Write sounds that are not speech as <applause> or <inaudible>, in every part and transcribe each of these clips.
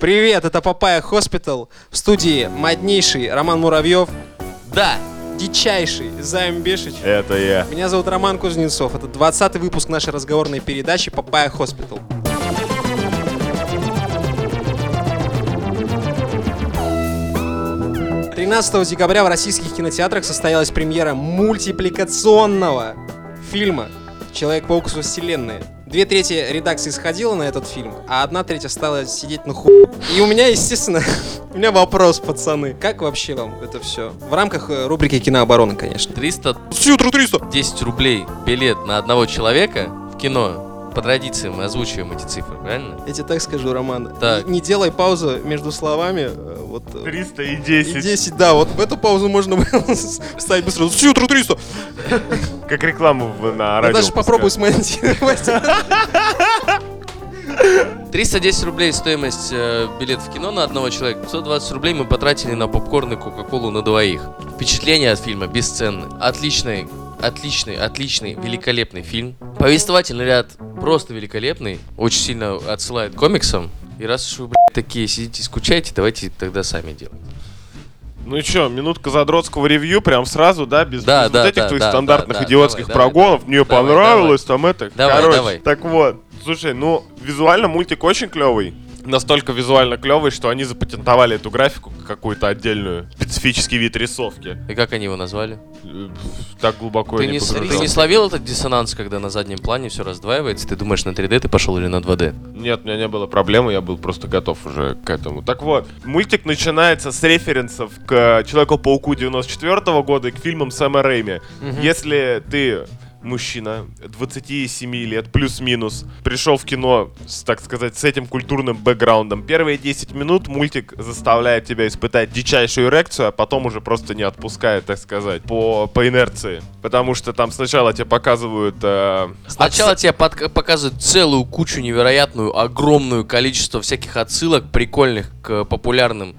Привет, это Papaya Hospital. В студии моднейший Роман Муравьев, Да, дичайший Займ Бешич. Это я. Меня зовут Роман Кузнецов. Это 20 выпуск нашей разговорной передачи Papaya Hospital. Тринадцатого декабря в российских кинотеатрах состоялась премьера мультипликационного фильма «Человек-паук со вселенной». Две трети редакции сходила на этот фильм, а одна треть осталась сидеть на ху... И у меня, естественно, <laughs> у меня вопрос, пацаны. Как вообще вам это все? В рамках э, рубрики «Кинообороны», конечно. 310 Сьютра 300! рублей билет на одного человека в кино. По традиции мы озвучиваем эти цифры, правильно? Я тебе так скажу, Роман. Так. Не, не делай паузу между словами. э, Вот, э, 300 и и 10. 10, да, вот в эту паузу можно было <laughs> ставить быстро. Сьютра 300! Как рекламу в- на Я радио. даже попробую смонтировать. 310 рублей стоимость э, билет в кино на одного человека. 520 рублей мы потратили на попкорн и кока-колу на двоих. Впечатление от фильма бесценны. Отличный, отличный, отличный, великолепный фильм. Повествовательный ряд просто великолепный. Очень сильно отсылает к комиксам. И раз уж вы, блядь, такие сидите и скучаете, давайте тогда сами делать. Ну и чё, минутка задротского ревью прям сразу, да? Без, Да, без да, вот этих да, твоих да, стандартных да, да, идиотских давай, давай, прогонов. Мне давай, понравилось там это. Давай, Короче, давай. так вот. Слушай, ну, визуально мультик очень клевый. Настолько визуально клевый, что они запатентовали эту графику как какую-то отдельную, специфический вид рисовки. И как они его назвали? Э, Так глубоко Ты я не, не с- ты не словил этот диссонанс, когда на заднем плане все раздваивается? Ты думаешь, на 3D ты пошел или на 2D? Нет, у меня не было проблемы, я был просто готов уже к этому. Так вот, мультик начинается с референсов к Человеку-пауку 94 года и к фильмам Сэма Рэйми. Если ты мужчина 27 лет, плюс-минус, пришел в кино, с, так сказать, с этим культурным бэкграундом, первые 10 минут мультик заставляет тебя испытать дичайшую эрекцию, а потом уже просто не отпускает, так сказать, по, по инерции. Потому что там сначала тебе показывают... э, Сначала тебе подка- показывают целую кучу невероятную, огромную количество всяких отсылок прикольных к популярным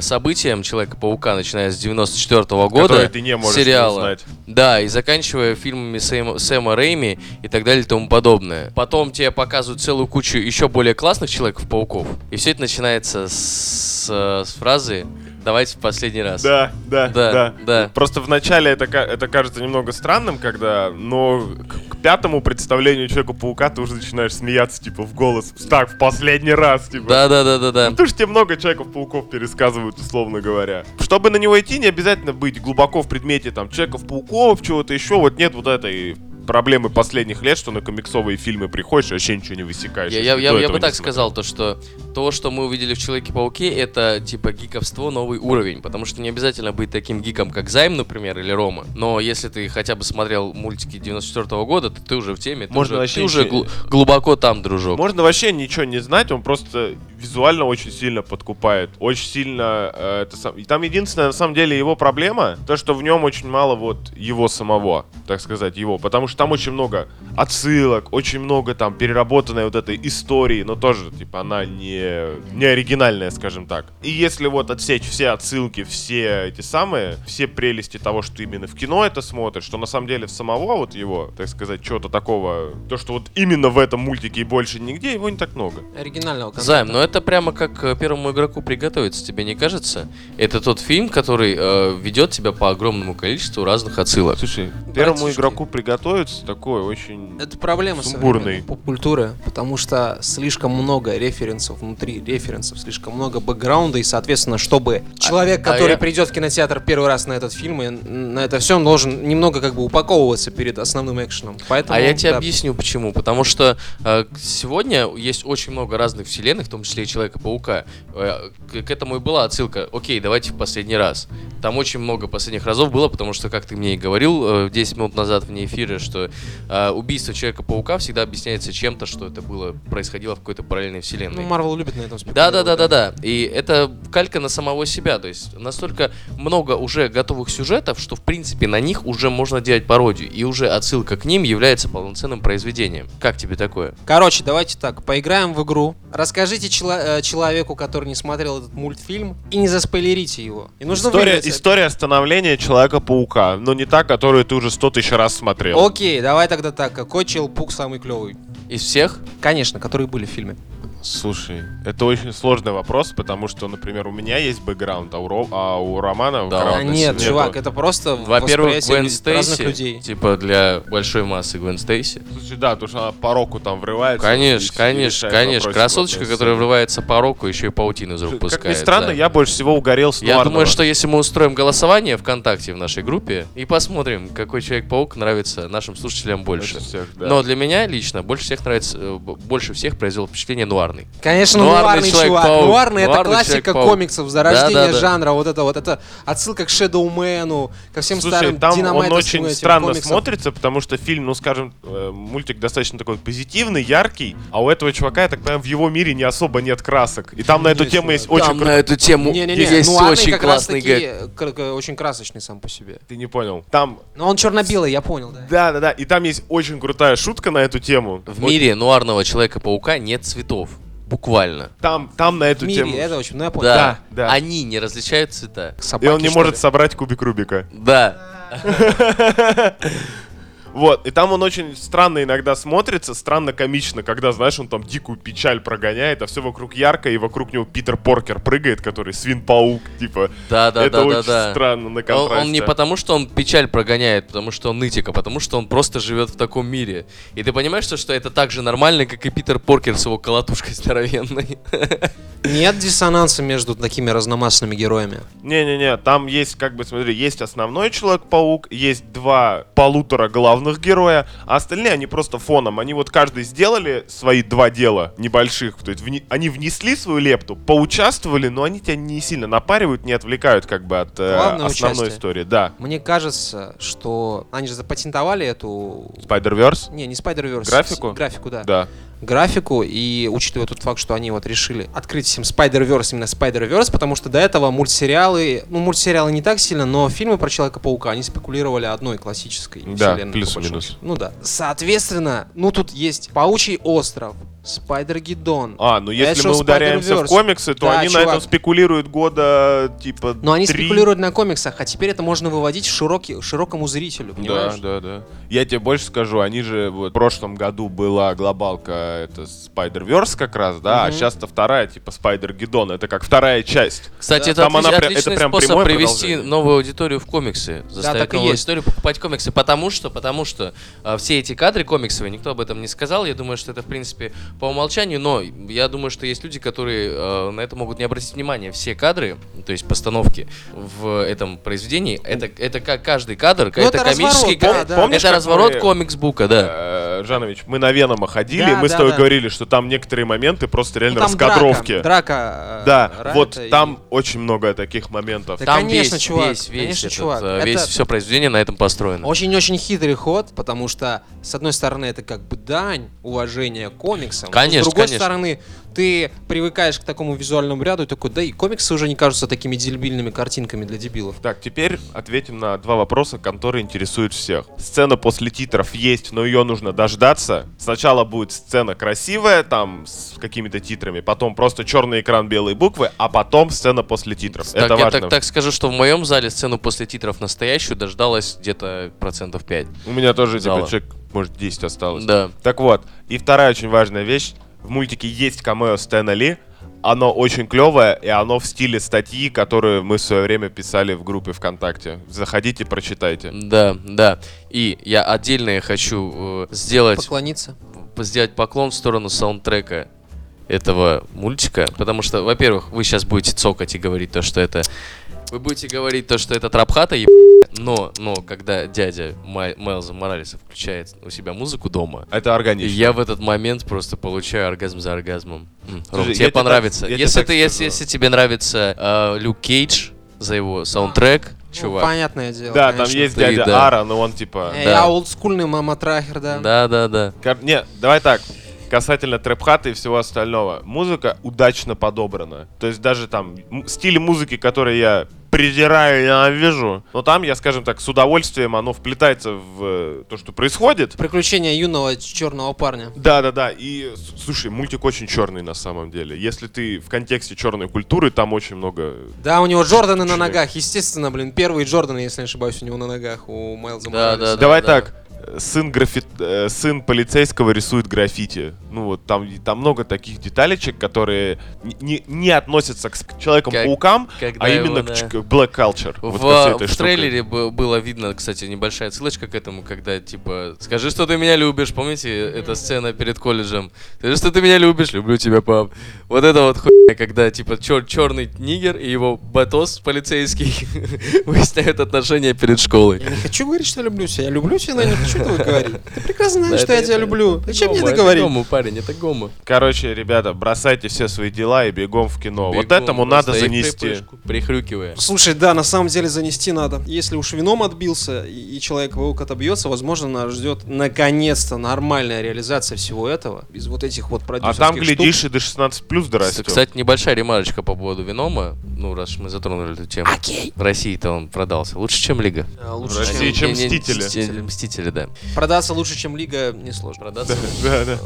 событиям Человека-паука, начиная с 94 года. Которые ты не можешь сериала. узнать. Да, и заканчивая фильмами Сэма, Сэма Рэйми и так далее и тому подобное. Потом тебе показывают целую кучу еще более классных Человеков-пауков. И все это начинается с, э, с фразы «давайте в последний раз». Да, да, Да, да, да. Просто вначале это, это кажется немного странным, когда, но к, к пятому представлению Человека-паука ты уже начинаешь смеяться, типа, в голос. Так, в последний раз, типа. Да-да-да-да-да. Ну, Потому что тебе много Человеков-пауков пересказывают, условно говоря. Чтобы на него идти, не обязательно быть глубоко в предмете, там, Человеков-пауков, чего-то еще. Вот нет вот этой проблемы последних лет, что на комиксовые фильмы приходишь вообще ничего не высекаешь. Я, я, я, я бы так смотрел. сказал, то что то, что мы увидели в Человеке-пауке, это типа гиковство новый уровень. Потому что не обязательно быть таким гиком, как Займ, например, или Рома. Но если ты хотя бы смотрел мультики 94 года, то ты уже в теме. Ты Можно уже, вообще ты уже глу- глубоко там, дружок. Можно вообще ничего не знать, он просто визуально очень сильно подкупает. Очень сильно... э, это сам- и Там единственная, на самом деле, его проблема, то, что в нем очень мало вот его самого, так сказать, его. Потому что там очень много отсылок, очень много там переработанной вот этой истории, но тоже, типа, она не, не оригинальная, скажем так. И если вот отсечь все отсылки, все эти самые, все прелести того, что именно в кино это смотришь, что на самом деле в самого вот его, так сказать, чего-то такого, то, что вот именно в этом мультике и больше нигде, его не так много. Оригинального контента. Займ, ну это прямо как э, первому игроку приготовиться, тебе не кажется? Это тот фильм, который э, ведет тебя по огромному количеству разных отсылок. Слушай, первому Братишки. игроку приготовиться такой очень... Это проблема современной поп-культуры, потому что слишком много референсов внутри референсов, слишком много бэкграунда, и, соответственно, чтобы человек, а который я- придет в кинотеатр первый раз на этот фильм, и на это все, он должен немного как бы упаковываться перед основным экшеном. Поэтому, А я тебе да, объясню почему. Потому что э, сегодня есть очень много разных вселенных, в том числе и Человека-паука. Э, к, к этому и была отсылка. Окей, давайте в последний раз. Там очень много последних разов было, потому что, как ты мне и говорил э, 10 минут назад вне эфира, что э, убийство Человека-паука всегда объясняется чем-то, что это было происходило в какой-то параллельной вселенной. Ну, Марвел любит на этом Да, да, спекулировать, да, да, да. И это калька на самого себя. То есть настолько много уже готовых сюжетов, что в принципе на них уже можно делать пародию. И уже отсылка к ним является полноценным произведением. Как тебе такое? Короче, давайте так, поиграем в игру. Расскажите чело- э, человеку, который не смотрел этот мультфильм, и не заспойлерите его. И нужно История, история становления Человека-паука, но не та, которую ты уже сто тысяч раз смотрел. Окей, давай тогда так. Какой челпук самый клевый? Из всех? Конечно, которые были в фильме. Слушай, это очень сложный вопрос, потому что, например, у меня есть бэкграунд, а у, Ро- а у Романа Да А нет, нету. чувак, это просто Во-первых, Гвен Стейси, людей. типа для большой массы Гвен Стейси. Слушай, да, потому что она по року там врывается. Конечно, конечно, конечно. Красоточка, которая врывается по року, еще и паутину из рук Как пускает. ни странно, да. я больше всего угорел с Я Нуарного. думаю, что если мы устроим голосование ВКонтакте в нашей группе и посмотрим, какой Человек-паук нравится нашим слушателям больше. Больше всех, да. Но для меня лично больше всех нравится, э, больше всех произвел впечатление Нуарный. Конечно, Нуарный нуарный, чувак. Человек-паук. Нуарный это Нуарный классика Человек-паук. комиксов, зарождение Да-да-да. жанра, вот это вот. Это отсылка к Шэдоумену, ко всем Слушай, старым там он очень этим странно комиксам. смотрится, потому что фильм, ну скажем, э, мультик достаточно такой позитивный, яркий, а у этого чувака, я так понимаю, в его мире не особо нет красок. И там на эту Есть, тему да. есть очень... Там на эту тему Не-не-не, есть нуарный очень как раз классный гэг. очень красочный сам по себе. Ты не понял. Там... Но он черно-белый, я понял, да. Да, да, да. И там есть очень крутая шутка на эту тему. В Вот мире нуарного Человека-паука нет цветов. Буквально. Там, там на В эту мире, тему. это очень, ну я понял. Да, Да, да. Они не различают цвета. Собаки, И он не что может ли? собрать кубик Рубика. Да. <laughs> Вот, и там он очень странно иногда смотрится, странно комично, когда, знаешь, он там дикую печаль прогоняет, а все вокруг ярко, и вокруг него Питер Поркер прыгает, который свин-паук, типа. Да, да, Это да, очень да, да. странно на Он, контрасте. он не потому, что он печаль прогоняет, потому что он нытик, а потому что он просто живет в таком мире. И ты понимаешь, что, что это так же нормально, как и Питер Поркер с его колотушкой здоровенной. <laughs> Нет диссонанса между такими разномастными героями. Не-не-не, там есть, как бы, смотри, есть основной Человек-паук, есть два полутора главных героя, а остальные, они просто фоном. Они вот каждый сделали свои два дела небольших, то есть вни- они внесли свою лепту, поучаствовали, но они тебя не сильно напаривают, не отвлекают, как бы, от э, Главное основной участие. истории. Да. Мне кажется, что они же запатентовали эту... Spider-Verse? Не, не Spider-Verse. Графику? Графику, да. Да. Графику, и учитывая тот факт, что они вот решили открыть всем Spider-Verse, именно Spider-Verse, потому что до этого мультсериалы, ну, мультсериалы не так сильно, но фильмы про Человека-паука, они спекулировали одной классической Да, вселенной. большому плюс-минус. Ну да. Соответственно, ну тут есть Паучий остров, Спайдер-Гидон. А, ну если Edge мы ударяемся в комиксы, то Да, они на чувак. этом спекулируют года, типа, Но они три. спекулируют на комиксах, а теперь это можно выводить широкий, широкому зрителю, понимаешь? Да, да, да. Я тебе больше скажу, они же вот в прошлом году была глобалка это Spider-Verse как раз, да, а Мгм. сейчас-то вторая, типа Spider-Gidon, это как вторая часть. Кстати, Да. это, Там она отлич- прям- это отличный прям способ привести новую аудиторию в комиксы. Заставить так и новую есть. аудиторию покупать комиксы. Потому что, потому что а, все эти кадры комиксовые, никто об этом не сказал. Я думаю, что это, в принципе, по умолчанию. Но я думаю, что есть люди, которые э, на это могут не обратить внимания. Все кадры, то есть постановки в этом произведении, это, это как каждый кадр, Ну, это, это комический разворот, да, кадр. да. Помнишь, это разворот мы- комикс-бука, да. Э, Жанович, мы на Венома ходили, Да, мы с да, тобой да. говорили, что там некоторые моменты просто Ну, реально там раскадровки. Драка, драка, э, Да, Райта вот и- там очень много таких моментов. Да, Там конечно, весь, чувак, весь, весь, конечно, этот, чувак. э, весь Это- все произведение на этом построено. Очень-очень хитрый ход, потому что, с одной стороны, это как бы дань уважения комиксам. но Конечно, с другой конечно. стороны, ты привыкаешь к такому визуальному ряду и такой, да и комиксы уже не кажутся такими дебильными картинками для дебилов. Так, теперь ответим на два вопроса, которые интересуют всех. Сцена после титров есть, но ее нужно дождаться. Сначала будет сцена красивая, там, с какими-то титрами, потом просто черный экран, белые буквы, а потом сцена после титров. Так, Это я важно. так, так скажу, что в моем зале сцену после титров настоящую дождалась где-то процентов 5. У меня тоже, типа, человек, может, 10 осталось. Да. Так вот, и вторая очень важная вещь. В мультике есть камео Стэна Ли. Оно очень клевое, и оно в стиле статьи, которую мы в свое время писали в группе ВКонтакте. Заходите, прочитайте. Да, да. И я отдельно хочу э, сделать, Поклониться. сделать поклон в сторону саундтрека этого мультика, потому что, во-первых, вы сейчас будете цокать и говорить то, что это... Вы будете говорить то, что это трапхата, еб... но, но когда дядя Май- Майлза Моралеса включает у себя музыку дома, Это органично. я в этот момент просто получаю оргазм за оргазмом. М, Ром, Слушай, тебе я тебе понравится. так- я тебе если так ты, если, скажу. если тебе нравится э, Люк Кейдж за его саундтрек, Ну, чувак. понятное дело, Да, там конечно. есть ты, дядя да. Ара, но он типа... Э, Да. Я олдскульный мама трахер, да. Да, да, да. Кор- Не, давай так. Касательно трэп-хата и всего остального. Музыка удачно подобрана. То есть даже там стили музыки, которые я презираю и ненавижу, но там я, скажем так, с удовольствием оно вплетается в э, то, что происходит. Приключения юного черного парня. Да, да, да. И слушай, мультик очень черный на самом деле. Если ты в контексте черной культуры, там очень много. Да, у него Джорданы на ногах, естественно, блин. Первые Джорданы, если не ошибаюсь, у него на ногах, у Майлза Да, Моралеса. да, Давай да. так. Сын граффит- э, сын полицейского рисует граффити. Ну вот там, там много таких деталечек, которые не, не- относятся к, Человекам-паукам, а его именно на- к, к Black Culture. В, вот в трейлере было видно, кстати, небольшая ссылочка к этому, когда типа скажи, что ты меня любишь. Помните, эта сцена перед колледжем? Скажи, что ты меня любишь, люблю тебя, пап. Вот это вот хуйня, когда типа черный нигер и его батос полицейский <laughs> выясняют отношения перед школой. Я не хочу говорить, что люблю тебя. Я люблю тебя, но я не <laughs> хочу этого <laughs> говорить. Ты прекрасно знаешь, что это- я тебя это- люблю. это Зачем мне это это говорить? гомо, парень, это гомо. Короче, ребята, бросайте все свои дела и бегом в кино. вот этому надо занести. Прихрюкивая. Слушай, да, на самом деле занести надо. Если уж вином отбился и, Человек-паук отобьется, возможно, нас ждет наконец-то нормальная реализация всего этого. Без вот этих вот А продюсерских там, штук. глядишь, и до 16 плюс дорастет. Кстати, небольшая ремарочка по поводу Венома. Ну, раз мы затронули эту тему. Окей. В России-то он продался. Лучше, чем Лига. А, В Лучше, России, чем... Мстители, Мстители, да. Продаться лучше, чем Лига, несложно. Продаться. Да, да.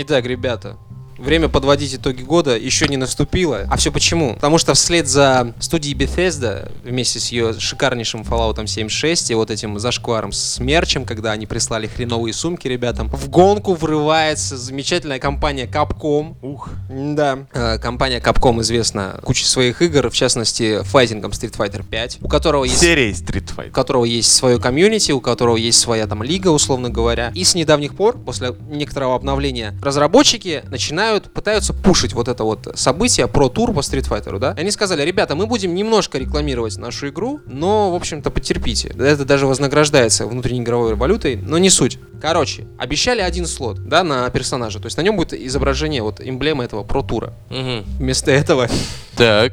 Итак, ребята, время подводить итоги года еще не наступило. А все почему? Потому что вслед за студией Bethesda, вместе с ее шикарнейшим Fallout 76 и вот этим зашкваром с мерчем, когда они прислали хреновые сумки ребятам, в гонку врывается замечательная компания Capcom. Ух. Да, э, компания Capcom известна кучей своих игр, в частности, файтингом Street Fighter 5, у которого есть Серия Street у Fighter. которого есть свое комьюнити, у которого есть своя там лига, условно говоря. И с недавних пор, после некоторого обновления, разработчики начинают, пытаются пушить вот это вот событие про тур по Street Fighter, да? И они сказали, ребята, мы будем немножко рекламировать нашу игру, но, в общем-то, потерпите. Это даже вознаграждается внутренней игровой валютой, но не суть. Короче, обещали один слот, да, на персонажа. То есть на нем будет изображение, вот, эмблемы этого про тура. Мгм. Вместо этого Так.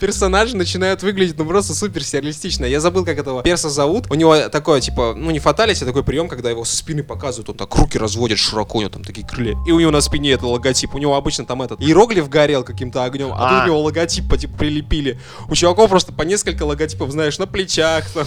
персонажи начинают выглядеть, ну, просто супер сюрреалистично. Я забыл, как этого перса зовут. У него такое, типа, ну, не фаталити, а такой прием, когда его со спины показывают, он так руки разводит широко, у него там такие крылья. И у него на спине это логотип. У него обычно там этот иероглиф горел каким-то огнем, а, тут А. у него логотип типа прилепили. У чуваков просто по несколько логотипов, знаешь, на плечах, там,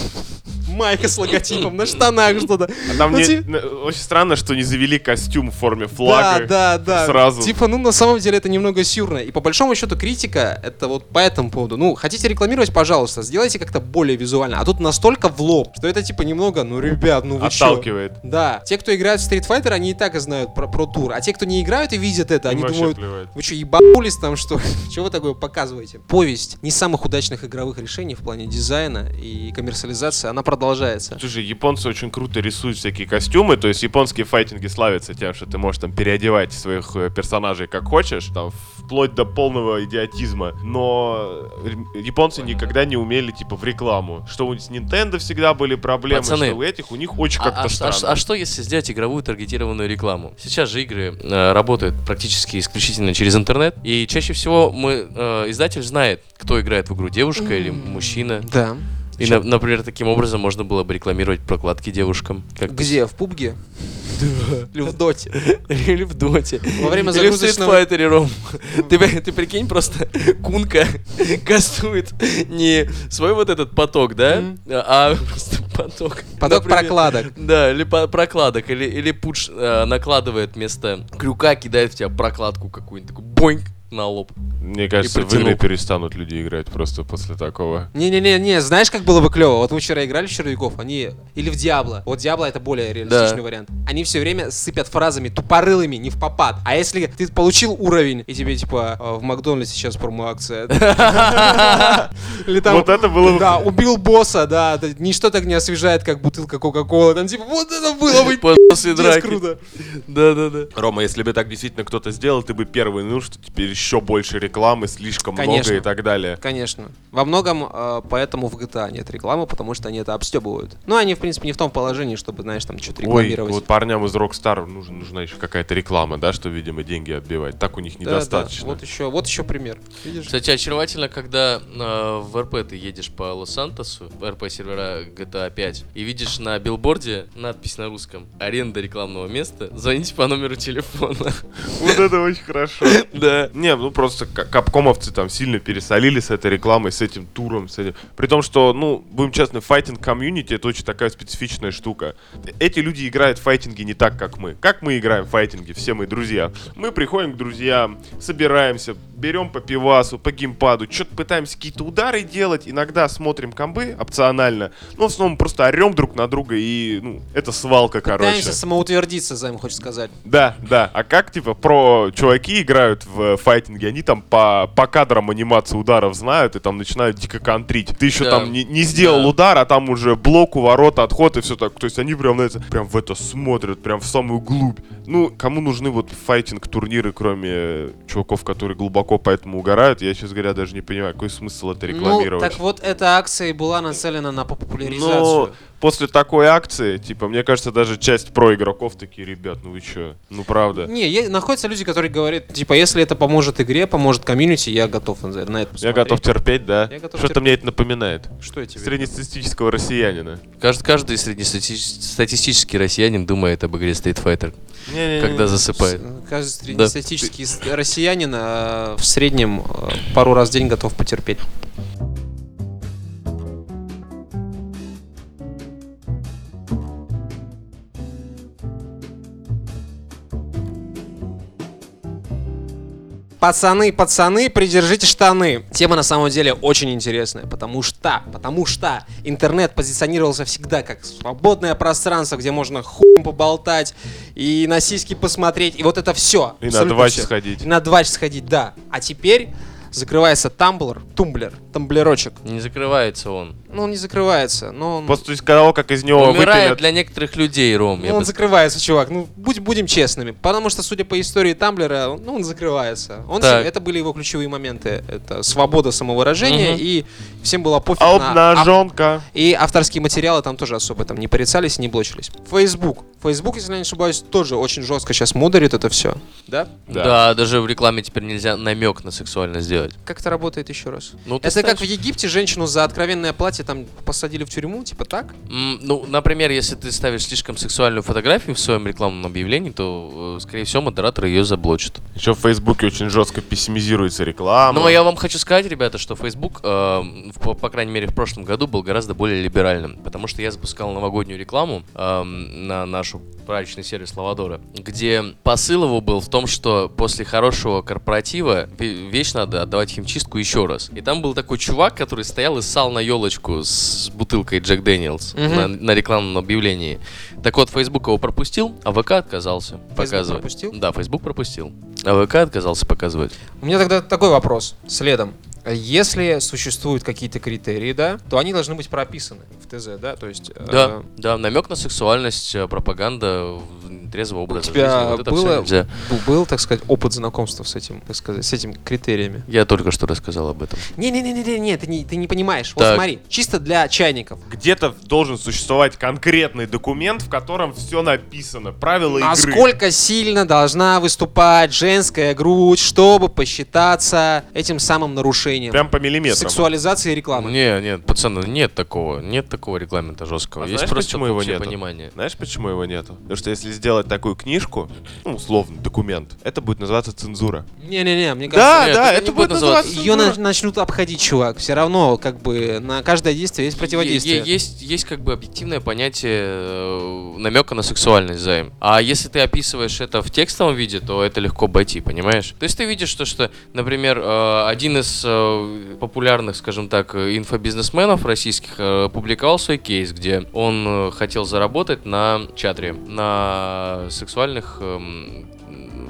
майка с логотипом, на штанах что-то. А там Ну, не- ти- очень странно, что не завели костюм в форме флага. Да, да, да. сразу. Типа, ну, на самом деле это немного сюрно. И по большому счету критика, это вот по этому поводу. Ну, хотите рекламировать, пожалуйста, сделайте как-то более визуально. А тут настолько в лоб, что это типа немного, ну, ребят, ну вы чё? Отталкивает. Да, те, кто играет в Street Fighter, они и так и знают про, про тур. А те, кто не играют и видят это, они Им вообще думают, плевать. вы что, ебанулись там, что? <laughs> Чего вы такое показываете? Повесть не самых удачных игровых решений в плане дизайна и коммерциализации, она продолжается. Слушай, японцы очень круто рисуют всякие костюмы, то есть японские файтинги славятся тем, что ты можешь там переодевать своих э, персонажей как хочешь, там вплоть до полного идиотизма, но японцы никогда не умели типа в рекламу. Что у с Nintendo всегда были проблемы, Пацаны, что у этих у них очень А, как-то а а странно. а что если сделать игровую таргетированную рекламу? Сейчас же игры э, работают практически исключительно через интернет, и чаще всего мы э, издатель знает, кто играет в игру, девушка или мужчина. Да. И, на- например, таким образом можно было бы рекламировать прокладки девушкам. Как Где? В пубге? Или в доте? Или в доте. Во время Или в загрузочного... Ром. <laughs> Ты, ты прикинь, просто Кунка кастует не свой вот этот поток, да? А просто поток. Поток Например, прокладок. Да, или по- прокладок, или, или пуш э, накладывает вместо крюка, кидает в тебя прокладку какую-нибудь, такой боинг на лоб. Мне кажется, в игры перестанут люди играть просто после такого. Не-не-не, знаешь, как было бы клево? Вот мы вчера играли в червяков, они... Или в Диабло. Вот Диабло это более реалистичный Да. вариант. Они все время сыпят фразами тупорылыми, не в попад. А если ты получил уровень, и тебе типа э, в Макдональдсе сейчас промо-акция. <laughs> Или там... Вот это было бы- Да, убил босса, да. Ничто так не освежает, как бутылка Кока-Колы. Там типа, вот это было бы После <laughs> драки. круто. Да-да-да. Рома, если бы так действительно кто-то сделал, ты бы первый, ну что теперь еще больше рекламы, слишком Конечно. много и так далее. Конечно. Во многом э, поэтому в GTA нет рекламы, потому что они это обстебывают. Ну, они, в принципе, не в том положении, чтобы, знаешь, там что-то Ой, рекламировать. вот парням из Rockstar нужна, нужна еще какая-то реклама, да, что, видимо, деньги отбивать. Так у них Да, да, недостаточно. Вот еще, вот еще пример. Видишь? Кстати, очаровательно, когда э, в РП ты едешь по Лос-Сантосу, в РП-сервера GTA 5, и видишь на билборде надпись на русском «Аренда рекламного места, звоните по номеру телефона». <laughs> Вот это очень хорошо. <laughs> Да. Не, Не, ну просто капкомовцы там сильно пересолили с этой рекламой, с этим туром, с этим. При том, что, ну, будем честны, fighting community это очень такая специфичная штука. Эти люди играют в файтинги не так, как мы. Как мы играем в файтинги, все мы друзья. Мы приходим к друзьям, собираемся, берем по пивасу, по геймпаду, что-то пытаемся какие-то удары делать, иногда смотрим комбы опционально, но в основном просто орем друг на друга и, ну, это свалка, короче. Пытаемся самоутвердиться, Займ хочет сказать. Да, да. А как, типа, про чуваки играют в файтинге, они там по, по кадрам анимации ударов знают и там начинают дико контрить. Ты еще Да. там не, не сделал Да. удар, а там уже блок, у ворот, отход и все так. То есть они прям, на это, прям в это смотрят, прям в самую глубь. Ну, кому нужны вот файтинг-турниры, кроме чуваков, которые глубоко поэтому угорают, я, честно говоря, даже не понимаю, какой смысл это Ну, рекламировать. так вот, эта акция и была нацелена на Но популяризацию. после такой акции, типа, мне кажется, даже часть про игроков такие, ребят, ну вы чё? Ну правда. Не, находятся люди, которые говорят, типа, если это поможет игре, поможет комьюнити, я готов на это Я посмотреть. готов терпеть, да? Я Что-то мне это напоминает. Что я тебе? Среднестатистического россиянина. Каждый, каждый среднестатистический россиянин думает об игре Street Fighter, когда засыпает. Каждый среднестатистический с- россиянин э, в среднем э, пару раз в день готов потерпеть. Пацаны, пацаны, придержите штаны. Тема на самом деле очень интересная, потому что, потому что интернет позиционировался всегда как свободное пространство, где можно хуем поболтать и на сиськи посмотреть, и вот это все. И на два сходить. И на два сходить, да. А теперь закрывается тамблер, тумблер, тамблерочек. Не закрывается он. Ну, он не закрывается, но он... После того, как из него Умирает выпилят... для некоторых людей, Ром. я Ну, он закрывается, чувак. Ну, будь, будем честными. Потому что, судя по истории Тамблера, ну, он закрывается. Он Так. это были его ключевые моменты. Это свобода самовыражения, Мгм. и всем было пофиг на... ав- Обнаженка. И авторские материалы там тоже особо там не порицались и не блочились. Facebook. Facebook, если я не ошибаюсь, тоже очень жестко сейчас мударит это все. Да? Да. Да. даже в рекламе теперь нельзя намек на сексуальность сделать. Как это работает еще раз? Ну, это как в ставишь- Египте женщину за откровенное платье там посадили в тюрьму, типа так? М, Ну, например, если ты ставишь слишком сексуальную фотографию в своем рекламном объявлении, то, э, скорее всего, модератор ее заблочит. Еще в Фейсбуке очень жестко пессимизируется реклама. Но я вам хочу сказать, ребята, что Facebook, э, по, по крайней мере, в прошлом году был гораздо более либеральным, потому что я запускал новогоднюю рекламу э, на нашу праздничный сервис Лавадора, где посыл его был в том, что после хорошего корпоратива ве- вещь надо отдавать в химчистку еще раз. И там был такой чувак, который стоял и ссал на елочку с бутылкой Джек Дэниелс Мгм. на, на рекламном объявлении. Так вот, Facebook его пропустил, а ВК отказался показывать. пропустил? Да, Facebook пропустил. А ВК отказался показывать. У меня тогда такой вопрос следом. Если существуют какие-то критерии, да, то они должны быть прописаны в ТЗ, да, то есть... э, Да, да, намек на сексуальность, э, пропаганда в- трезвого У образа тебя жизни. Вот это было, нельзя. бу- был, так сказать, опыт знакомства с этим, так сказать, с этими критериями? Я только что рассказал об этом. Не-не-не-не, не, ты не, ты не понимаешь. Вот Так. смотри, чисто для чайников. Где-то должен существовать конкретный документ, в котором все написано. Правила игры. Насколько сильно должна выступать женская грудь, чтобы посчитаться этим самым нарушением? Прям по миллиметрам. Сексуализации рекламы. Не, нет, пацаны, нет такого, нет такого регламента жесткого. А Есть знаешь, просто почему его нету? понимание. Знаешь, почему его нету? Потому что если сделать такую книжку, ну, условно, документ, это будет называться цензура. Не-не-не, мне Да, кажется... Нет, да, это это будет называться Ее цензура. начнут обходить, чувак. Все равно, как бы, на каждое действие есть противодействие. Е- е- Есть, есть как бы объективное понятие намека на сексуальность займ. А если ты описываешь это в текстовом виде, то это легко обойти, понимаешь? То есть ты видишь, что, что например, э, один из э, популярных, скажем так, э, инфобизнесменов российских э, публиковал свой кейс, где он э, хотел заработать на чатре, на сексуальных эм,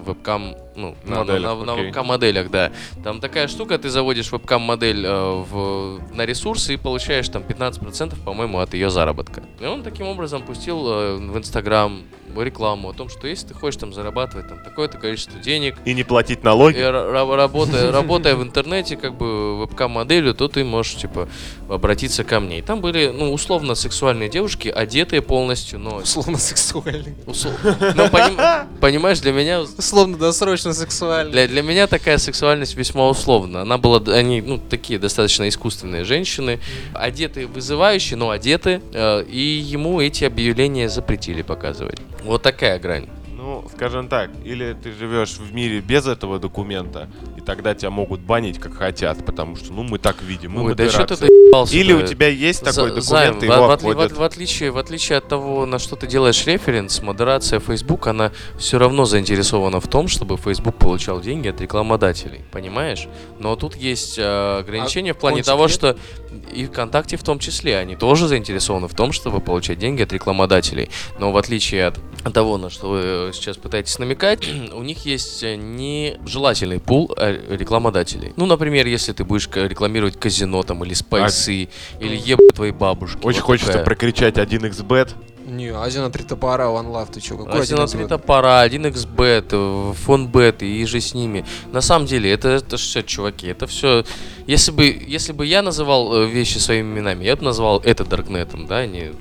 вебкам, ну, на, на- Моделях, на- на окей. вебкам-моделях, да. Там такая штука, ты заводишь вебкам-модель э, в, на ресурсы и получаешь там 15%, по-моему, от ее заработка. И он таким образом пустил э, в Инстаграм рекламу о том, что если ты хочешь там зарабатывать там такое-то количество денег, И не платить и налоги. ра- работая, работая в интернете, как бы вебкам-моделью, то ты можешь, типа, обратиться ко мне. И там были, ну, условно, сексуальные девушки, одетые полностью, но... Условно сексуальный. усл- ну, поним- понимаешь, для меня Условно досрочно сексуальный. для, для меня такая сексуальность весьма условна. Она была, они, ну, такие достаточно искусственные женщины, одетые вызывающие, но одеты, э, и ему эти объявления запретили показывать. Вот такая грань. Ну, скажем так, или ты живешь в мире без этого документа, и тогда тебя могут банить как хотят, потому что, ну, мы так видим, мы Ой, да что ты доебался Или у тебя есть такой За- Займ, документ, и в, его в отли- в в отличие, в отличие от того, на что ты делаешь референс, модерация Facebook, она все равно заинтересована в том, чтобы Facebook получал деньги от рекламодателей, понимаешь? Но тут есть э, ограничения в плане того, секрет? что и ВКонтакте в том числе, они тоже заинтересованы в том, чтобы получать деньги от рекламодателей. Но в отличие от того, на что вы сейчас пытаетесь намекать, <clears throat> у них есть э, нежелательный пул э, рекламодателей. Ну, например, если ты будешь рекламировать казино там или спайсы, или еб твоей бабушки. Очень вот хочется такая. прокричать 1xbet. Не, Азия на три топора, One Love, ты чё, какой Один один от Топора, 1xbet, фонбет и же с ними. На самом деле, это, это все, чуваки, это все... Если бы, если бы я называл э, вещи своими именами, я бы назвал это Даркнетом, да, а не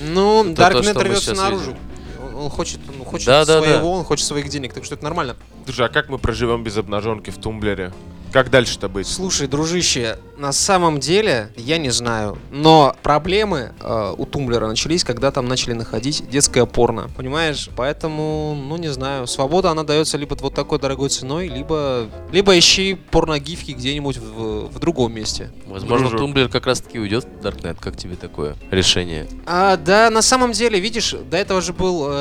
Ну, Это то, Даркнет рвется наружу. видим. Он, хочет, он хочет Да, да, своего, да. он хочет своих денег, так что это нормально. Слушай, а как мы проживем без обнаженки в тумблере? Как дальше-то быть? Слушай, дружище, на самом деле, я не знаю, но проблемы э, у Tumblr а начались, когда там начали находить детское порно, понимаешь? Поэтому, ну не знаю, свобода она дается либо вот такой дорогой ценой, либо, либо ищи порногифки где-нибудь в, в другом месте. Возможно, Дружок. Tumblr как раз таки уйдет в Даркнет. Как тебе такое решение? А, да, на самом деле, видишь, до этого же был э,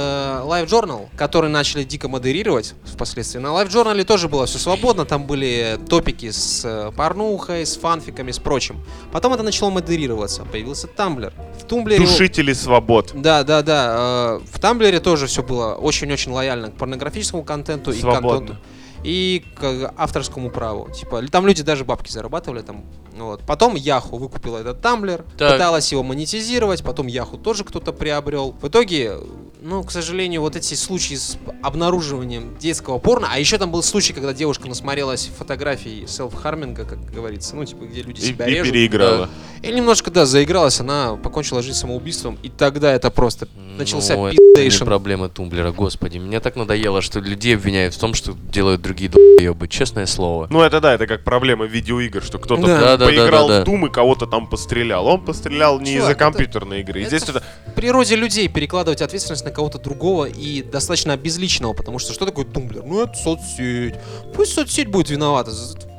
Live Journal, который начали дико модерировать впоследствии. На Live Journal тоже было все свободно, там были топики с э, порнухой, с фанфиками, с прочим. Потом это начало модерироваться, появился Tumblr. В Tumblr е... Душители свобод. Да, да, да. э, В Tumblr е тоже все было очень-очень лояльно к порнографическому контенту и Свободно. контенту. И к авторскому праву. Типа, там люди даже бабки зарабатывали там. Вот. Потом Яху выкупила этот Tumblr, Так. пыталась его монетизировать, потом Яху тоже кто-то приобрел. В итоге, ну, к сожалению, вот эти случаи с обнаруживанием детского порно, а еще там был случай, когда девушка насмотрелась фотографий self-harming а, как говорится, ну, типа, где люди И, себя и режут. переиграла. И немножко, да, заигралась, она покончила жизнь самоубийством, и тогда это просто начался Ну, это пиздейшн. проблема Тумблера, господи. Мне так надоело, что людей обвиняют в том, что делают другие долбоебы. Честное слово. Ну это да, это как проблема видеоигр, что кто-то Да. Да, да, поиграл да, да, в Doom и кого-то там пострелял. Он пострелял не из-за компьютерной игры. Это здесь это... В природе людей перекладывать ответственность на кого-то другого и достаточно обезличенного, потому что что такое тумблер? Ну, это соцсеть. Пусть соцсеть будет виновата.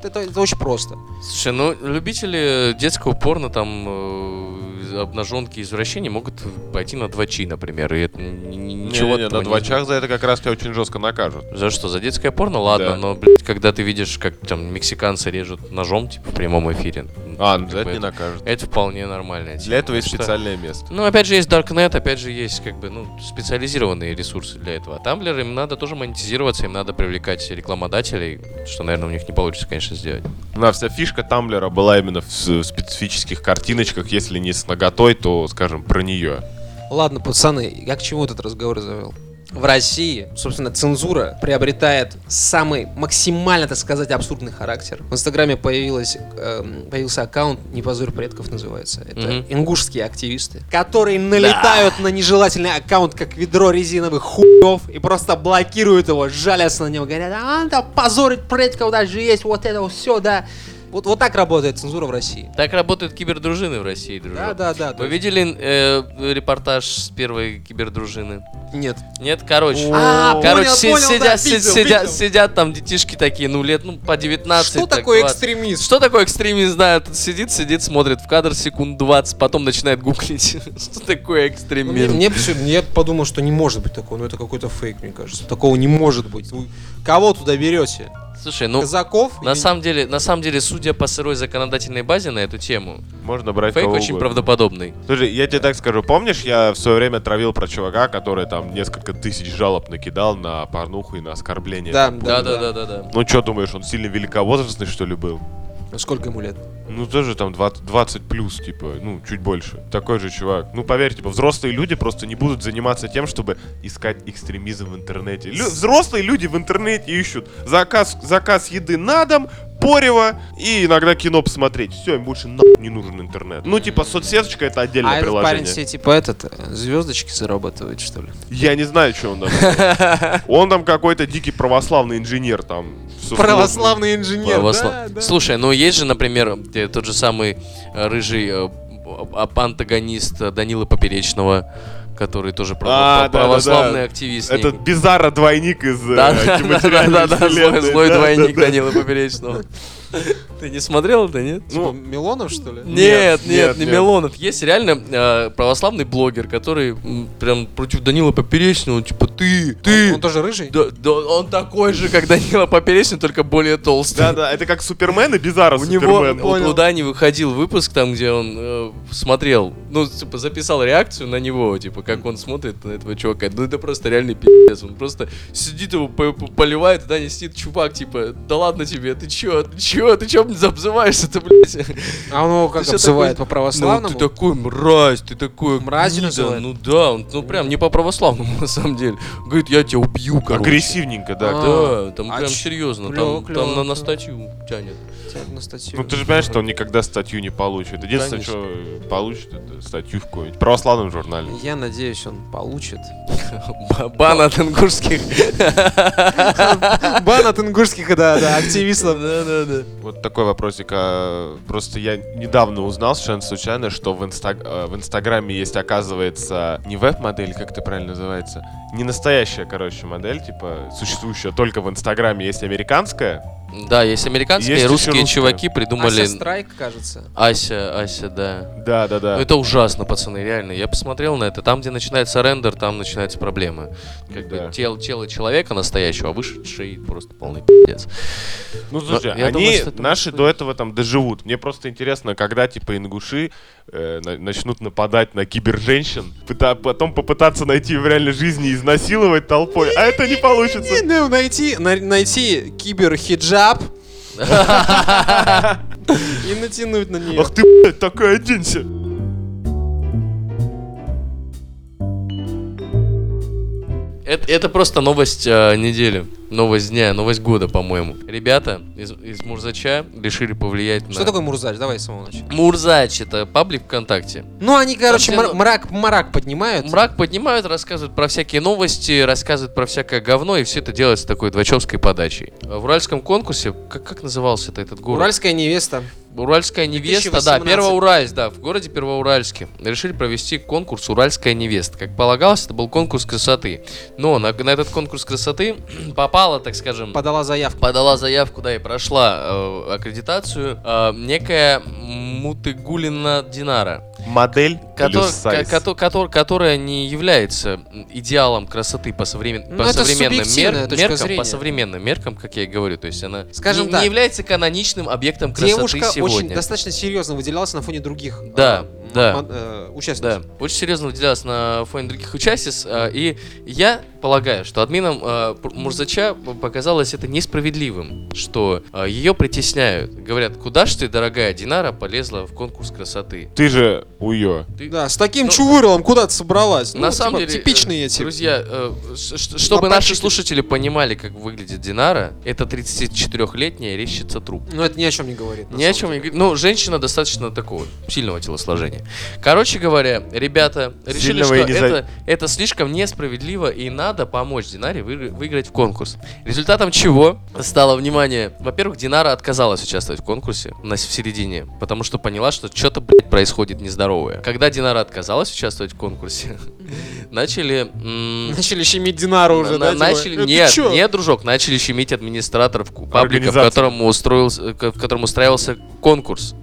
Это, это очень просто. Слушай, ну любители детского порно, там э, обнаженки, извращения могут пойти на 2 например, и это ни- ни- ничего этого на не- двачах за это как раз тебя очень жестко накажут. За что? За детское порно? Ладно, Да. но, блядь, когда ты видишь, как там мексиканцы режут ножом, типа, в прямом эфире. А, ну, за это не накажут. Это вполне нормально. Для этого есть Что- специальное место. Ну, опять же, есть Darknet, опять же, есть, как бы, ну, специализированные ресурсы для этого. А Tumblr, им надо тоже монетизироваться, им надо привлекать рекламодателей, что, наверное, у них не получится, конечно, сделать. Да, вся фишка Тамблера была именно в специфических картиночках, если не с наготой, то, скажем, про нее. Ладно, пацаны, я к чему этот разговор завел? В России, собственно, цензура приобретает самый максимально, так сказать, абсурдный характер. В Инстаграме появилась, эм, появился аккаунт «Не позорь предков» называется. Это Мгм. ингушские активисты, которые налетают на нежелательный аккаунт, как ведро резиновых хуев, и просто блокируют его, жалятся на него, говорят, а, да, позорить предков даже есть, вот это все, да. Вот, вот так работает цензура в России. Так работают кибердружины в России, дружок. Да, да, да. Вы есть- видели э, репортаж с первой кибердружины? Нет. Нет, короче. А, короче, понял, си- понял, сидят, да, си- видел, сидят, видел. сидят там детишки такие, ну, лет, ну, по 19. Что так, такое 20. экстремист? Что такое экстремист, знаю. Тут сидит, сидит, смотрит в кадр секунд 20, потом начинает гуглить. <laughs> Что такое Ну, Мне, мне я подумал, что не может быть такого, но это какой-то фейк, мне кажется. Такого не может быть. Вы кого туда берете? Слушай, ну, Казаков? на Или- самом деле, на самом деле, судя по сырой законодательной базе на эту тему, Можно брать фейк кого очень угодно. правдоподобный. Слушай, я тебе так скажу, помнишь, я в свое время травил про чувака, который там несколько тысяч жалоб накидал на порнуху и на оскорбление. Да, Да, да, да, да, да. Ну что думаешь, он сильно великовозрастный, что ли, был? Сколько ему лет? Ну, тоже там 20, 20 плюс, типа, ну, чуть больше. Такой же чувак. Ну, поверь, типа, взрослые люди просто не будут заниматься тем, чтобы искать экстремизм в интернете. Лю- взрослые люди в интернете ищут заказ, заказ еды на дом, порево и иногда кино посмотреть. Все, им больше нахуй не нужен интернет. Ну, типа, соцсеточка это отдельное а приложение. парень себе типа этот, э, звездочки зарабатывает, что ли? Я не знаю, что он там. <laughs> Он там какой-то дикий православный инженер там. Православный инженер, Православ- да, да. Слушай, ну есть же, например, тот же самый э, рыжий э, ап- антагонист э, Данилы Поперечного. который тоже А, да, да, православный да. активист. Этот некий. Bizarro двойник из э, Да, да, да, киноматериальной да, да, злой, двойник да. Данила Поперечного. <laughs> Ты не смотрел это, нет? Типа Милонов, что ли? Нет, нет, нет, не нет. Милонов. Есть реально э, православный блогер, который м, прям против Данила Поперечного, типа, ты, ты. Он, он тоже рыжий? Да, да, он такой же, как Данила Поперечный, только более толстый. Да, да, это как Супермен и Bizarro У него, Супермен. у, Дани выходил выпуск там, где он э, смотрел, ну, типа, записал реакцию на него, типа, как он смотрит на этого чувака. Ну, это просто реальный пиздец. Он просто сидит его, по- по- поливает, и Даня сидит, чувак, типа, да ладно тебе, ты чё, ты чё, ты чё обзываешься-то, блядь? А он его как обзывает такой, по-православному? Ну, ты такой мразь, ты такой гнида». называет? Ну да, он, ну прям не по-православному <laughs> на самом деле. Говорит, я тебя убью, короче. Агрессивненько, да. А. Да, там А прям ч- серьезно, клёво, там, клёво, там на, статью тянет. На статью. Ну ты же понимаешь, что он никогда статью не получит. Единственное, Конечно. что получит, это статью в какой-нибудь православном журнале. Я надеюсь, он получит. Ба- <laughs> Бан от ингушских. Бан от ингушских, да, да, активистов. Да, да, да. Вот такой вопросик. а, Просто я недавно узнал совершенно случайно, что в, инста- э, в Инстаграме есть, оказывается, не веб-модель, как это правильно называется, не настоящая, короче, модель, типа, существующая только в Инстаграме, есть американская. Да, есть американские Есть и еще русские русская. чуваки придумали... Ася Страйк, кажется. Ася, Ася, да. Да, да, да. Ну, Это ужасно, пацаны, реально. Я посмотрел на это. Там, где начинается рендер, там начинаются проблемы. Как Да. бы тело, тело человека настоящего, а выше шеи просто полный пиздец. Ну, слушай, я они, думаю, что это наши будет- до этого там доживут. Мне просто интересно, когда, типа, ингуши э, на- начнут нападать на киберженщин, пыта- потом попытаться найти в реальной жизни и изнасиловать толпой, а это не получится. Не, ну, найти, на- найти киберхиджаб и натянуть на нее. Ах ты, блядь, такая оденься. Это, это просто новость э, недели. Новость дня, новость года, по-моему. Ребята из, из Мурзача решили повлиять на... Что такое Мурзач? Давай с самого начала. Мурзач? Это паблик ВКонтакте. Ну, они, короче, мра- ну- мрак, мрак поднимают. Мрак поднимают, рассказывают про всякие новости, рассказывают про всякое говно, и все это делается такой двачевской подачей. В уральском конкурсе, как, как назывался это этот город? Уральская невеста. Уральская невеста, да, 2018. Первоуральск, да, в городе Первоуральске. Решили провести конкурс Уральская невеста. Как полагалось, это был конкурс красоты. Но на, на этот конкурс красоты <clears throat> попала, так скажем, Подала заявку. подала заявку, да, и прошла э, аккредитацию э, некая Мутыгулина Динара, Модель котор- плюс сайз. ко- котор- которая не является идеалом красоты по, современ- Ну, по современным мер- меркам, зрения. по современным меркам, как я и говорю, то есть она Скажем не, так. не является каноничным объектом красоты Девушка сегодня. очень достаточно серьезно выделялась на фоне других Да, э, да. м- э, Да, участников. очень серьезно выделялась на фоне других участниц, а, и я полагаю, что админам Пр- Мурзача показалось это несправедливым, что ее притесняют. Говорят, куда ж ты, дорогая Динара, полезла в конкурс красоты? Ты же уё. Ты- Да, с таким Ну, чувырлом куда ты собралась? На Ну, самом типа, деле, типичные э, эти. друзья, э, чтобы наши слушатели понимали, как выглядит Динара, это 34-летняя резчица труп. Ну, это ни о чем не говорит. Ни о чем не деле. говорит. Ну, женщина достаточно такого сильного телосложения. Короче говоря, ребята решили, Сильного что за- это, это слишком несправедливо и надо помочь Динаре выигр- выиграть в конкурс. Результатом чего стало внимание. Во-первых, Динара отказалась участвовать в конкурсе на, в середине, потому что поняла, что что-то, блядь, происходит нездоровое. Когда Динара отказалась участвовать в конкурсе, <laughs> начали... Начали щемить Динару уже, да? типа, начали, «Это нет, чё?» нет, дружок, начали щемить администраторов паблика, в котором, устроился, в котором устраивался конкурс.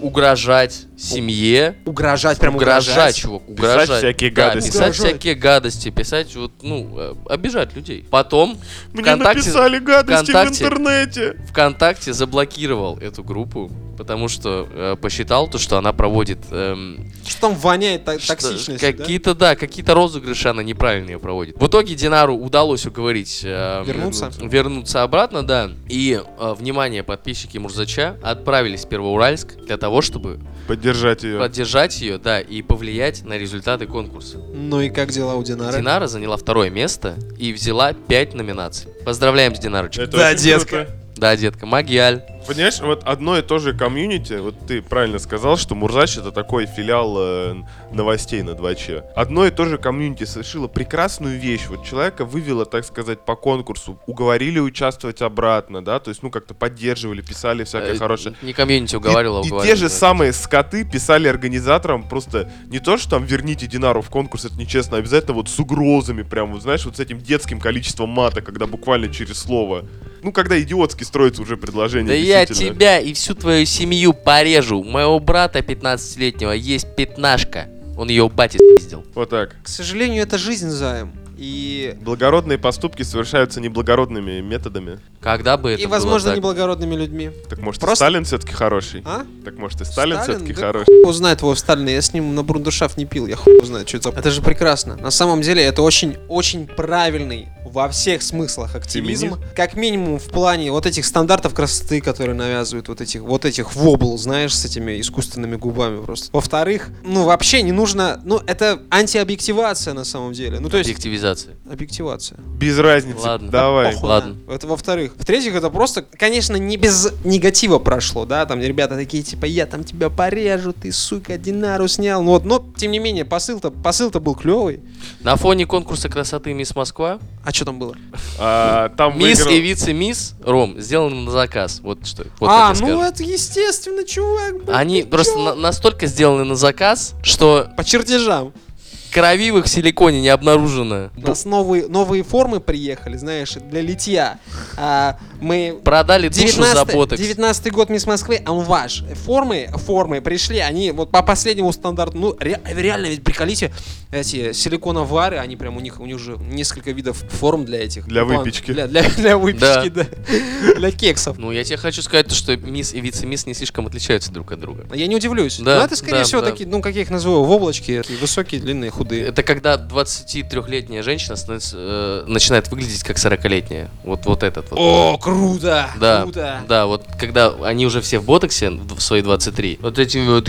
Угрожать семье, Угрожать, прям угрожать, угрожать. чувак, угрожать. всякие Да, гадости. писать Угрожать. всякие гадости, писать вот, ну, э, обижать людей. Потом Мне ВКонтакте- написали гадости ВКонтакте- в интернете. ВКонтакте заблокировал эту группу, потому что э, посчитал то, что она проводит эм, Что там воняет так- Что- токсичностью, да? Какие-то, да, какие-то розыгрыши она неправильно ее проводит. В итоге Динару удалось уговорить э, Вернуться? вернуться обратно, да. И, э, внимание, подписчики Мурзача отправились в Первоуральск для того, чтобы Поддержать ее. поддержать ее, да, и повлиять на результаты конкурса. Ну и как дела у Динары? Динара заняла второе место и взяла 5 номинаций. Поздравляем с Динарочкой. Это Да, детка. круто. Да, детка, Магиаль. Понимаешь, вот одно и то же комьюнити, вот ты правильно сказал, что Мурзач это такой филиал э, новостей на 2Ч. Одно и то же комьюнити совершило прекрасную вещь. Вот человека вывело, так сказать, по конкурсу, уговорили участвовать обратно, да, то есть, ну, как-то поддерживали, писали всякое Э, хорошее. Не комьюнити уговаривал, а и, и те же да. самые скоты писали организаторам просто не то, что там верните Динару в конкурс, это нечестно, а обязательно вот с угрозами, прям, вот знаешь, вот с этим детским количеством мата, когда буквально через слово. Ну, когда идиотски строится уже предложение. Да я тебя и всю твою семью порежу. У моего брата 15-летнего есть пятнашка. Он ее у бати спиздил. Вот так. К сожалению, это жизнь, Займ. И, Благородные поступки совершаются неблагородными методами. Когда бы это и было возможно, так? неблагородными людьми. Так может и Просто- Сталин все-таки хороший? А? Так может и Сталин, все-таки да хороший? хуй его знает его Сталина, я с ним на брундушаф не пил, я хуй знает, что это. за- Это же прекрасно. На самом деле это очень-очень правильный во всех смыслах активизм. Феминизм? Как минимум в плане вот этих стандартов красоты, которые навязывают вот этих, вот этих вобл, знаешь, с этими искусственными губами просто. Во-вторых, ну вообще не нужно, ну это антиобъективация на самом деле. Ну то есть Объективизация. объективация. Без разницы. Ладно. Давай. Похуй. Ладно. Это во-вторых. В-третьих, это просто, конечно, не без негатива прошло, да, там ребята такие, типа, я там тебя порежу, ты, сука, Динару снял. Ну вот, но, тем не менее, посыл-то, посыл-то был клевый. На фоне конкурса красоты Мисс Москва А что там было? А, там <laughs> Мисс выиграл- и вице-мисс Ром сделаны на заказ. Вот что. Вот а, ну это естественно, чувак. Они просто на- настолько сделаны на заказ, что По чертежам. Крови в их силиконе не обнаружено. У нас новые, новые формы приехали, знаешь, для литья. А, мы Продали душу за 19 ботокс. 19 год Мисс Москвы, а он ваш. Формы, формы пришли, они вот по последнему стандарту, ну ре- реально, ведь приколите, эти силиконовары, они прям у них, у них уже несколько видов форм для этих. Для ну, план- выпечки. Для, для, <laughs> для выпечки, да. Для кексов. Ну, я тебе хочу сказать, то, что мисс и вице-мисс не слишком отличаются друг от друга. Я не удивлюсь. Да, Но это, скорее да, всего, да. такие, ну, как я их называю, воблочки, такие высокие, длинные, худые. Это когда 23-летняя женщина становится, э, начинает выглядеть как 40-летняя. Вот, вот этот вот. О, круто! Да, Круто! да, вот когда они уже все в ботоксе в свои 23, вот этими вот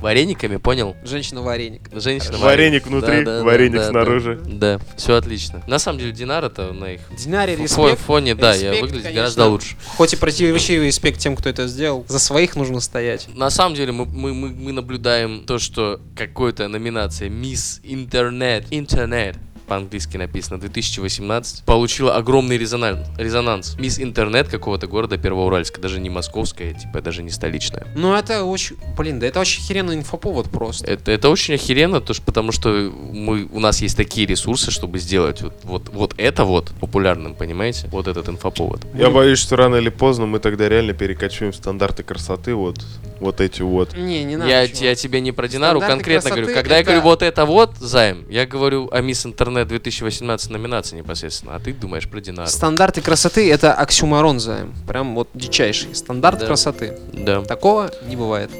варениками, понял? Женщина-вареник. Женщина Вареник внутри, вареник снаружи. Да, все отлично. На самом деле Динара-то на их Динаре фо- респект. фоне, да, я Респект, выглядит конечно. гораздо лучше. Хоть и противоречивый респект тем, кто это сделал. За своих нужно стоять. На самом деле мы, мы, мы, мы наблюдаем то, что какой-то номинация Мисс Интернет, Интернет, по-английски написано, 2018, получила огромный резонанс. резонанс. Мисс Интернет какого-то города Первоуральска, даже не московская, типа даже не столичная. Ну, это очень... Блин, да это очень херенный инфоповод просто. Это, это очень охеренно, то, что, потому что мы, у нас есть такие ресурсы, чтобы сделать вот, вот, вот это вот популярным, понимаете? Вот этот инфоповод. Я боюсь, что рано или поздно мы тогда реально перекочуем в стандарты красоты, вот, вот эти вот. Не, не надо. Я, чувак. я тебе не про Динару Стандарты конкретно говорю. Когда я это- говорю вот это вот, Займ, я говорю о Мисс Интернет 2018 номинации непосредственно, а ты думаешь про Динару. Стандарты красоты это оксюморон, Займ. Прям вот дичайший. Стандарт Да. красоты. Да. Такого не бывает.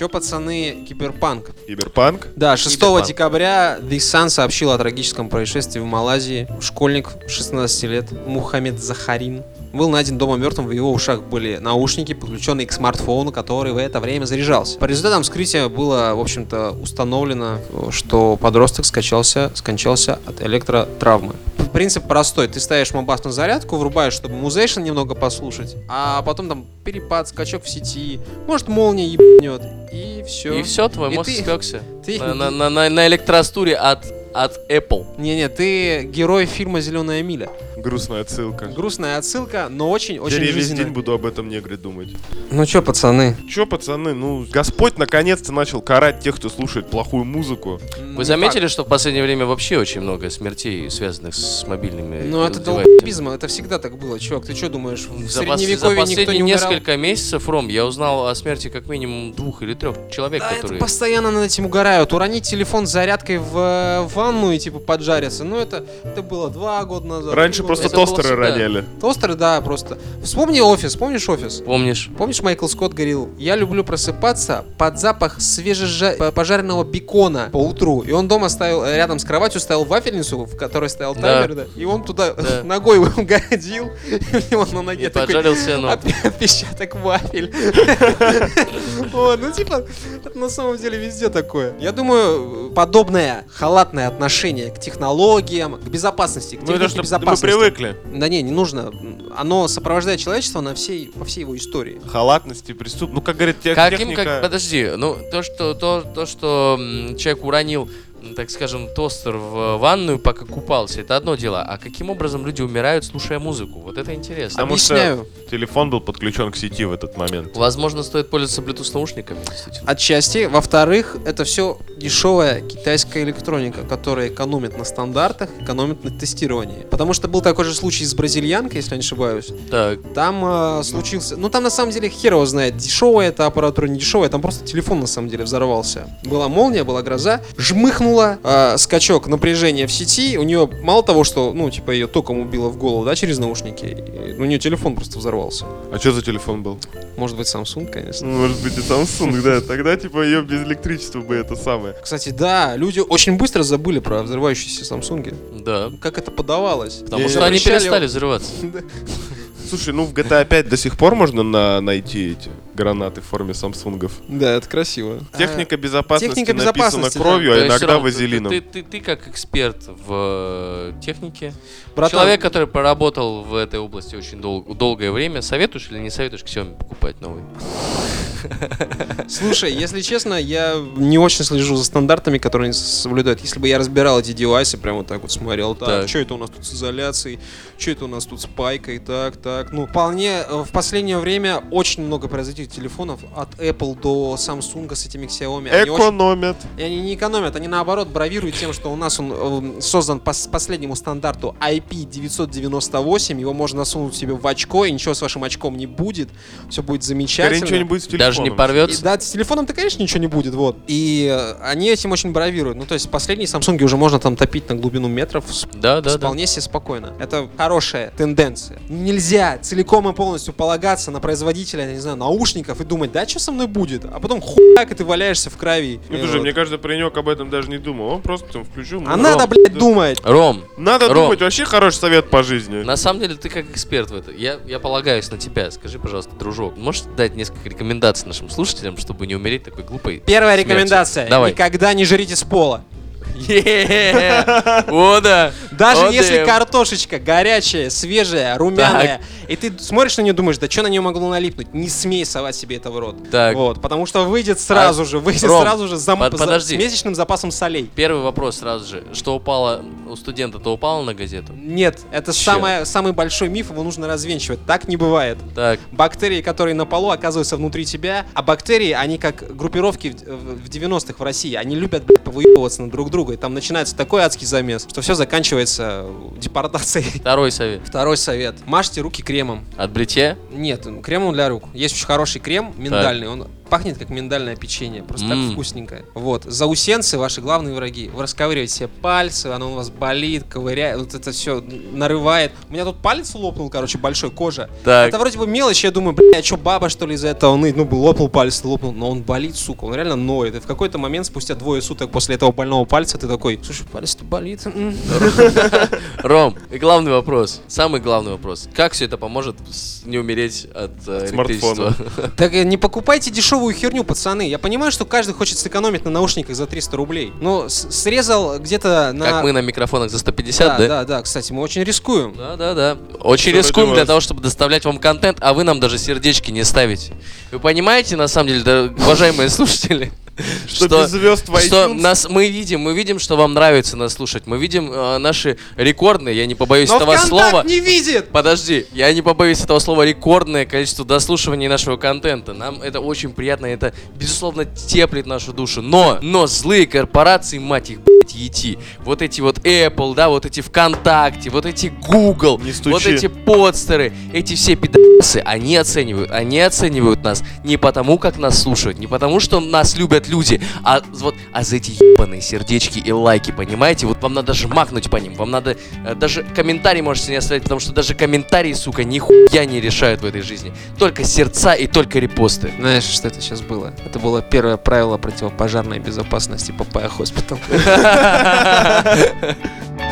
Чё, пацаны, киберпанк? Киберпанк? Да, 6 Киберпанк. декабря The Sun сообщил о трагическом происшествии в Малайзии. Школьник 16 лет Мухаммед Захарин был найден дома мертвым, в его ушах были наушники, подключенные к смартфону, который в это время заряжался. По результатам вскрытия было, в общем-то, установлено, что подросток скачался, скончался от электротравмы. Принцип простой. Ты ставишь мобас на зарядку, врубаешь, чтобы музейшн немного послушать, а потом там перепад, скачок в сети, может молния ебнет, и все. И все, твой И мозг ты- спекся. <laughs> ты- На, на, на, на, электростуре от, от Apple. Не-не, ты герой фильма Зеленая миля. Грустная отсылка. Грустная отсылка, но очень-очень я весь жизненная. день буду об этом негре думать. Ну чё, пацаны? Чё, пацаны, ну, Господь наконец-то начал карать тех, кто слушает плохую музыку. Вы заметили, что в последнее время вообще очень много смертей, связанных с мобильными Ну это девайсами? долбизм, это всегда так было. Чувак, ты что думаешь, в За, пос- за средневековье никто последние не умирал? несколько месяцев, Ром, я узнал о смерти как минимум двух или трех человек, Да, это которые... постоянно над этим угорают. Уронить телефон с зарядкой в, э, ванну и типа поджариться. Ну это, это было два года назад. Раньше три Просто Это тостеры всегда. роняли. Тостеры, да, просто. Вспомни офис, помнишь офис? Помнишь? Помнишь, Майкл Скотт говорил, я люблю просыпаться под запах свежепожаренного бекона по утру. И он дома ставил, э, рядом с кроватью ставил вафельницу, в которой стоял Да. таймер, да. И он туда Да. <laughs> ногой угодил, <laughs> и у него на ноге И такой поджарил себе ногу. отпе- отпечаток вафель. <laughs> Вот, ну типа, это на самом деле везде такое. Я думаю, подобное халатное отношение к технологиям, к безопасности, к Ну технике что мы безопасности. Привыкли. Да не, не нужно. Оно сопровождает человечество на всей, по всей его истории. Халатности, преступ... Ну, как говорит тех- Каким, техника... как, подожди, ну то, что то, то, что человек уронил, так скажем, тостер в ванную, пока купался, это одно дело. А каким образом люди умирают, слушая музыку? Вот это интересно. Потому что- Объясняю. Телефон был подключен к сети в этот момент. Возможно, стоит пользоваться Bluetooth наушниками, действительно. Отчасти. Во-вторых, это все дешевая китайская электроника, которая экономит на стандартах, экономит на тестировании. Потому что был такой же случай с бразильянкой, если я не ошибаюсь. Так, Там э, случился... Ну, там на самом деле хер его знает, дешевая эта аппаратура, не дешевая. Там просто телефон на самом деле взорвался. Была молния, была гроза. Жмыхнула, э, скачок напряжения в сети. У нее мало того, что, ну, типа, ее током убило в голову, да, через наушники. и у нее телефон просто взорвался. А что за телефон был? Может быть, Samsung, конечно. Может быть, и Samsung, да. Тогда, типа, ее без электричества бы это самое. Кстати, да, люди очень быстро забыли про взрывающиеся Samsung. да. Как это подавалось? Потому что они перестали взрываться. <laughs> Слушай, ну в GTA 5 до сих пор можно на- найти эти гранаты в форме самсунгов. Да, это красиво. Техника безопасности техника написана безопасности, да. кровью, То а иногда ты- вазелином. Ты, ты, ты как эксперт в э, технике, Братан, человек, который проработал в этой области очень дол- долгое время, советуешь или не советуешь Xiaomi покупать новый? Слушай, если честно, я не очень слежу за стандартами, которые они соблюдают. Если бы я разбирал эти девайсы, прям вот так вот смотрел, так, Так. что это у нас тут с изоляцией, что это у нас тут с пайкой, так, так. Ну, вполне э, в последнее время очень много производителей телефонов от Apple до Samsung с этими Xiaomi. Они очень- Экономят. И они не экономят, они наоборот бравируют тем, что у нас он э, создан по последнему стандарту IP998, его можно засунуть себе в очко, и ничего с вашим очком не будет, все будет Скорее замечательно. ничего не будет с телефоном. Даже не И, порвется? да, с телефоном-то, конечно, ничего не будет, вот. И э, они этим очень бравируют. Ну, то есть последние Samsung уже можно там топить на глубину метров Да, да, да. вполне себе спокойно. Это хорошая тенденция. Нельзя целиком и полностью полагаться на производителя, я не знаю, наушников и думать, да, что со мной будет? А потом хуяк, и ты валяешься в крови. Ну, И слушай, вот. мне кажется, паренек об этом даже не думал. Он просто там включил. А ну, надо, Ром, блядь, да. думать. Ром, Надо Ром. думать, вообще хороший совет по жизни. на самом деле ты как эксперт в этом. Я, я полагаюсь на тебя. Скажи, пожалуйста, дружок, можешь дать несколько рекомендаций нашим слушателям, чтобы не умереть такой глупой? Первая смертью? рекомендация. Давай. Никогда не жрите с пола. <laughs> О, да! Даже если картошечка горячая, свежая, румяная, и ты смотришь на нее думаешь, да что на нее могло налипнуть, не смей совать себе это в рот. Так. Вот, потому что выйдет сразу же, выйдет сразу же с месячным запасом солей. Первый вопрос сразу же. Что упало у студента, то упало на газету? Нет, это самый большой миф, его нужно развенчивать. Так не бывает. Так, Бактерии, которые на полу, оказываются внутри тебя, а бактерии, они как группировки в, в 90-х в России, они любят, блядь, повыебываться на друг друга, и там начинается такой адский замес, что все заканчивается депортацией. второй совет. Второй совет. Мажьте руки кремом. От бритья? Нет, кремом для рук. Есть очень хороший крем, миндальный, он пахнет как миндальное печенье, просто М. так вкусненькое. Вот, заусенцы ваши главные враги. Вы расковыриваете себе пальцы, оно у вас болит, ковыряет, вот это все нарывает. У меня тут палец лопнул, короче, большой, кожа. Так. Это вроде бы мелочь, я думаю, бля, что баба что ли из-за этого ныть? Ну, лопнул палец, лопнул, но он болит, сука, он реально ноет. И в какой-то момент, спустя двое суток после этого больного пальца, ты такой, слушай, палец-то болит. м». <laughs> Ром, и главный вопрос, самый главный вопрос. Как все это поможет не умереть от э, смартфона. электричества? <laughs> Так э, не покупайте дешевую херню, пацаны. Я понимаю, что каждый хочет сэкономить на наушниках за 300 рублей. Но срезал где-то на... Как мы на микрофонах за 150, да, да? да, да, кстати, мы очень рискуем. Да, да, да. Очень Всё рискуем для вас. того, чтобы доставлять вам контент, а вы нам даже сердечки не ставите. Вы понимаете, на самом деле, да, уважаемые <laughs> слушатели, Что без звезд в что iTunes? нас мы видим, мы видим, что вам нравится нас слушать. Мы видим э, наши рекордные, я не побоюсь Но этого ВКонтакт слова. не видит! Подожди, я не побоюсь этого слова рекордное количество дослушиваний нашего контента. Нам это очень приятно, это безусловно теплит нашу душу. Но, но злые корпорации, мать их, блядь, ети. Вот эти вот Apple, да, вот эти ВКонтакте, вот эти Google, Не стучи. вот эти подстеры, эти все пидасы, они оценивают, они оценивают нас не потому, как нас слушают, не потому, что нас любят смотрят люди. А вот, а за эти ебаные сердечки и лайки, понимаете? Вот вам надо жмакнуть по ним, вам надо э, даже комментарий можете не оставить, потому что даже комментарии, сука, нихуя не решают в этой жизни. Только сердца и только репосты. Знаешь, что это сейчас было? Это было первое правило противопожарной безопасности Papaya Hospital. <laughs> <laughs>